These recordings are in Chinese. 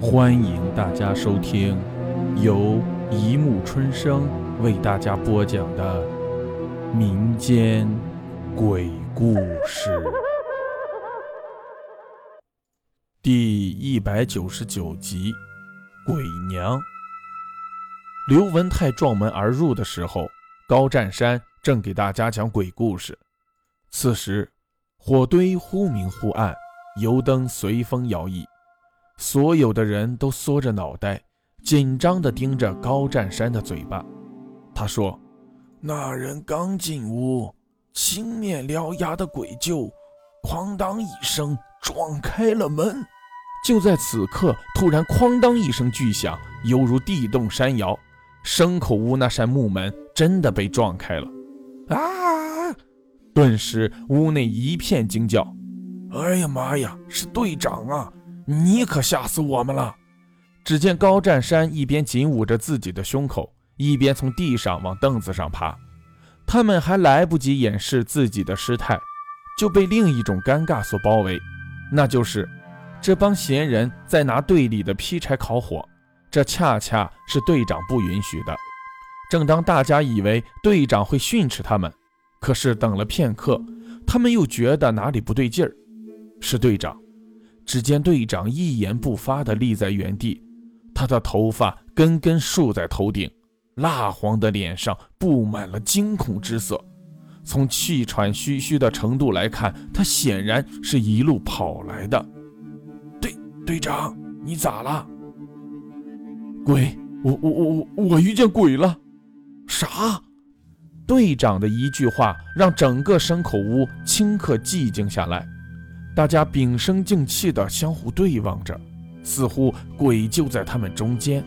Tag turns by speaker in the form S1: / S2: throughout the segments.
S1: 欢迎大家收听由一木春生为大家播讲的民间鬼故事第一百九十九集《鬼娘》。刘文泰撞门而入的时候，高占山正给大家讲鬼故事。此时，火堆忽明忽暗，油灯随风摇曳。所有的人都缩着脑袋，紧张地盯着高占山的嘴巴。他说：“
S2: 那人刚进屋，青面獠牙的鬼就哐当一声撞开了门。
S1: 就在此刻，突然哐当一声巨响，犹如地动山摇，牲口屋那扇木门真的被撞开了。啊！顿时屋内一片惊叫。
S2: 哎呀妈呀，是队长啊！”你可吓死我们了！
S1: 只见高占山一边紧捂着自己的胸口，一边从地上往凳子上爬。他们还来不及掩饰自己的失态，就被另一种尴尬所包围，那就是这帮闲人在拿队里的劈柴烤火，这恰恰是队长不允许的。正当大家以为队长会训斥他们，可是等了片刻，他们又觉得哪里不对劲儿，是队长。只见队长一言不发地立在原地，他的头发根根竖在头顶，蜡黄的脸上布满了惊恐之色。从气喘吁吁的程度来看，他显然是一路跑来的。
S2: 队队长，你咋了？
S1: 鬼！我我我我我遇见鬼了！
S2: 啥？
S1: 队长的一句话让整个牲口屋顷刻寂静下来。大家屏声静气地相互对望着，似乎鬼就在他们中间。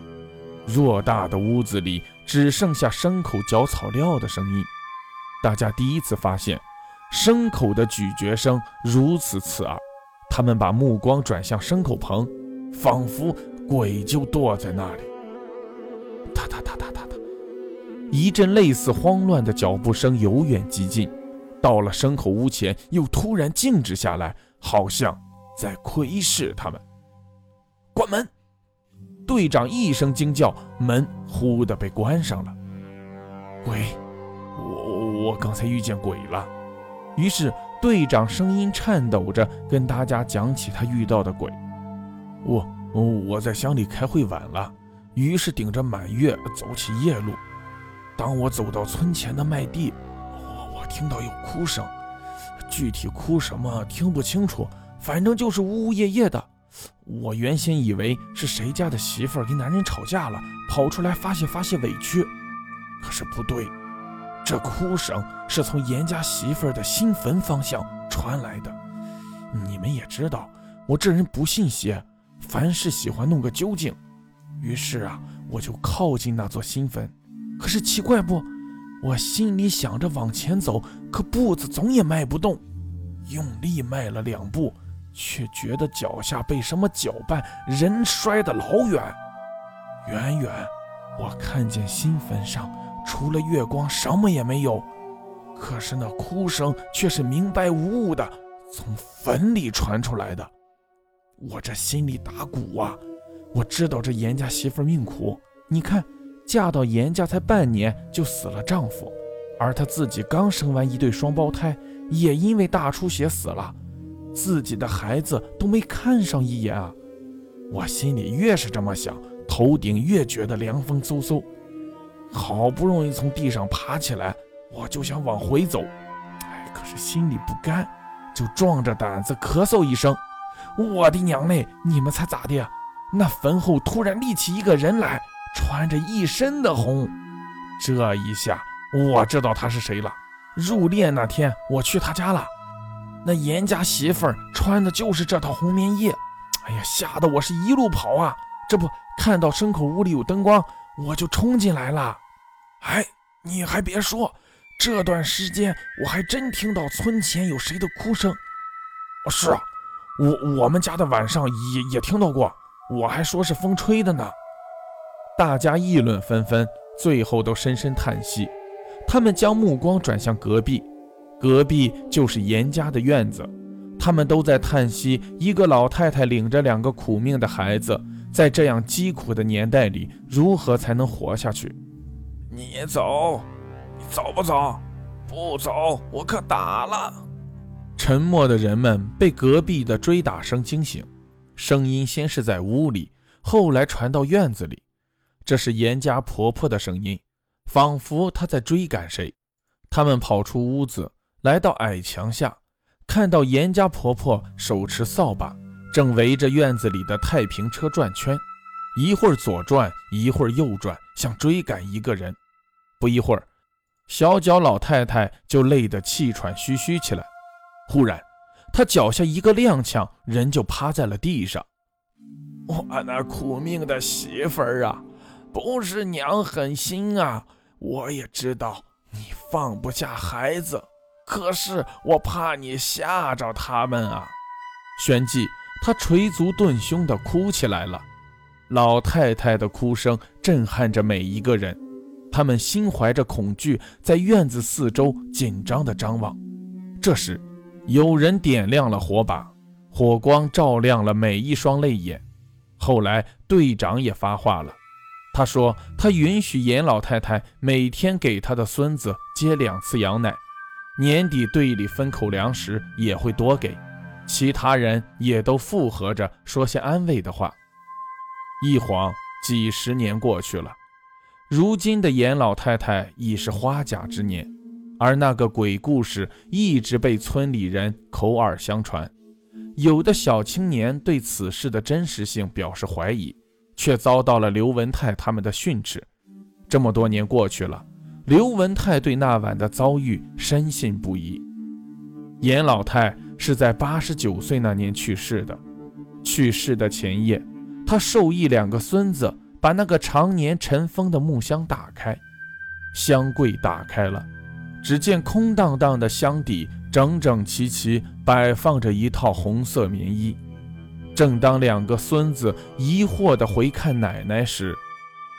S1: 偌大的屋子里只剩下牲口嚼草料的声音。大家第一次发现，牲口的咀嚼声如此刺耳。他们把目光转向牲口棚，仿佛鬼就躲在那里。哒哒哒哒哒哒，一阵类似慌乱的脚步声由远及近，到了牲口屋前，又突然静止下来。好像在窥视他们。关门！队长一声惊叫，门忽的被关上了。鬼！我我刚才遇见鬼了。于是队长声音颤抖着跟大家讲起他遇到的鬼。我我在乡里开会晚了，于是顶着满月走起夜路。当我走到村前的麦地，我我听到有哭声。具体哭什么听不清楚，反正就是呜呜咽咽的。我原先以为是谁家的媳妇儿跟男人吵架了，跑出来发泄发泄委屈。可是不对，这哭声是从严家媳妇儿的新坟方向传来的。你们也知道，我这人不信邪，凡事喜欢弄个究竟。于是啊，我就靠近那座新坟。可是奇怪不？我心里想着往前走，可步子总也迈不动，用力迈了两步，却觉得脚下被什么搅拌，人摔得老远。远远，我看见新坟上除了月光什么也没有，可是那哭声却是明白无误的从坟里传出来的。我这心里打鼓啊！我知道这严家媳妇命苦，你看。嫁到严家才半年就死了丈夫，而她自己刚生完一对双胞胎，也因为大出血死了，自己的孩子都没看上一眼啊！我心里越是这么想，头顶越觉得凉风嗖嗖。好不容易从地上爬起来，我就想往回走，哎，可是心里不甘，就壮着胆子咳嗽一声：“我的娘嘞！你们猜咋的？那坟后突然立起一个人来。”穿着一身的红，这一下我知道他是谁了。入殓那天我去他家了，那严家媳妇儿穿的就是这套红棉衣。哎呀，吓得我是一路跑啊！这不看到牲口屋里有灯光，我就冲进来了。
S2: 哎，你还别说，这段时间我还真听到村前有谁的哭声。
S1: 是啊，我我们家的晚上也也听到过，我还说是风吹的呢。大家议论纷纷，最后都深深叹息。他们将目光转向隔壁，隔壁就是严家的院子。他们都在叹息：一个老太太领着两个苦命的孩子，在这样疾苦的年代里，如何才能活下去？
S2: 你走，你走不走？不走，我可打了！
S1: 沉默的人们被隔壁的追打声惊醒，声音先是在屋里，后来传到院子里。这是严家婆婆的声音，仿佛她在追赶谁。他们跑出屋子，来到矮墙下，看到严家婆婆手持扫把，正围着院子里的太平车转圈，一会儿左转，一会儿右转，像追赶一个人。不一会儿，小脚老太太就累得气喘吁吁起来。忽然，她脚下一个踉跄，人就趴在了地上。
S2: 我那苦命的媳妇儿啊，不是娘狠心啊！我也知道你放不下孩子，可是我怕你吓着他们啊！
S1: 旋即，他捶足顿胸地哭起来了。老太太的哭声震撼着每一个人，他们心怀着恐惧，在院子四周紧张地张望。这时，有人点亮了火把，火光照亮了每一双泪眼。后来队长也发话了，他说他允许严老太太每天给他的孙子接两次羊奶，年底队里分口粮食也会多给。其他人也都附和着说些安慰的话。一晃几十年过去了，如今的严老太太已是花甲之年。而那个鬼故事一直被村里人口耳相传，有的小青年对此事的真实性表示怀疑，却遭到了刘文泰他们的训斥。这么多年过去了，刘文泰对那晚的遭遇深信不疑。严老太是在八十九岁那年去世的，去世的前夜，他授意两个孙子把那个常年尘封的木箱打开，箱柜打开了。只见空荡荡的箱底，整整齐齐摆放着一套红色棉衣。正当两个孙子疑惑地回看奶奶时，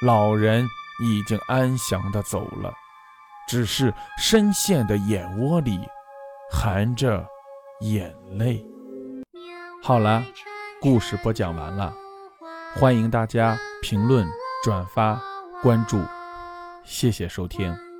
S1: 老人已经安详地走了，只是深陷的眼窝里含着眼泪。好了，故事播讲完了，欢迎大家评论、转发、关注，谢谢收听。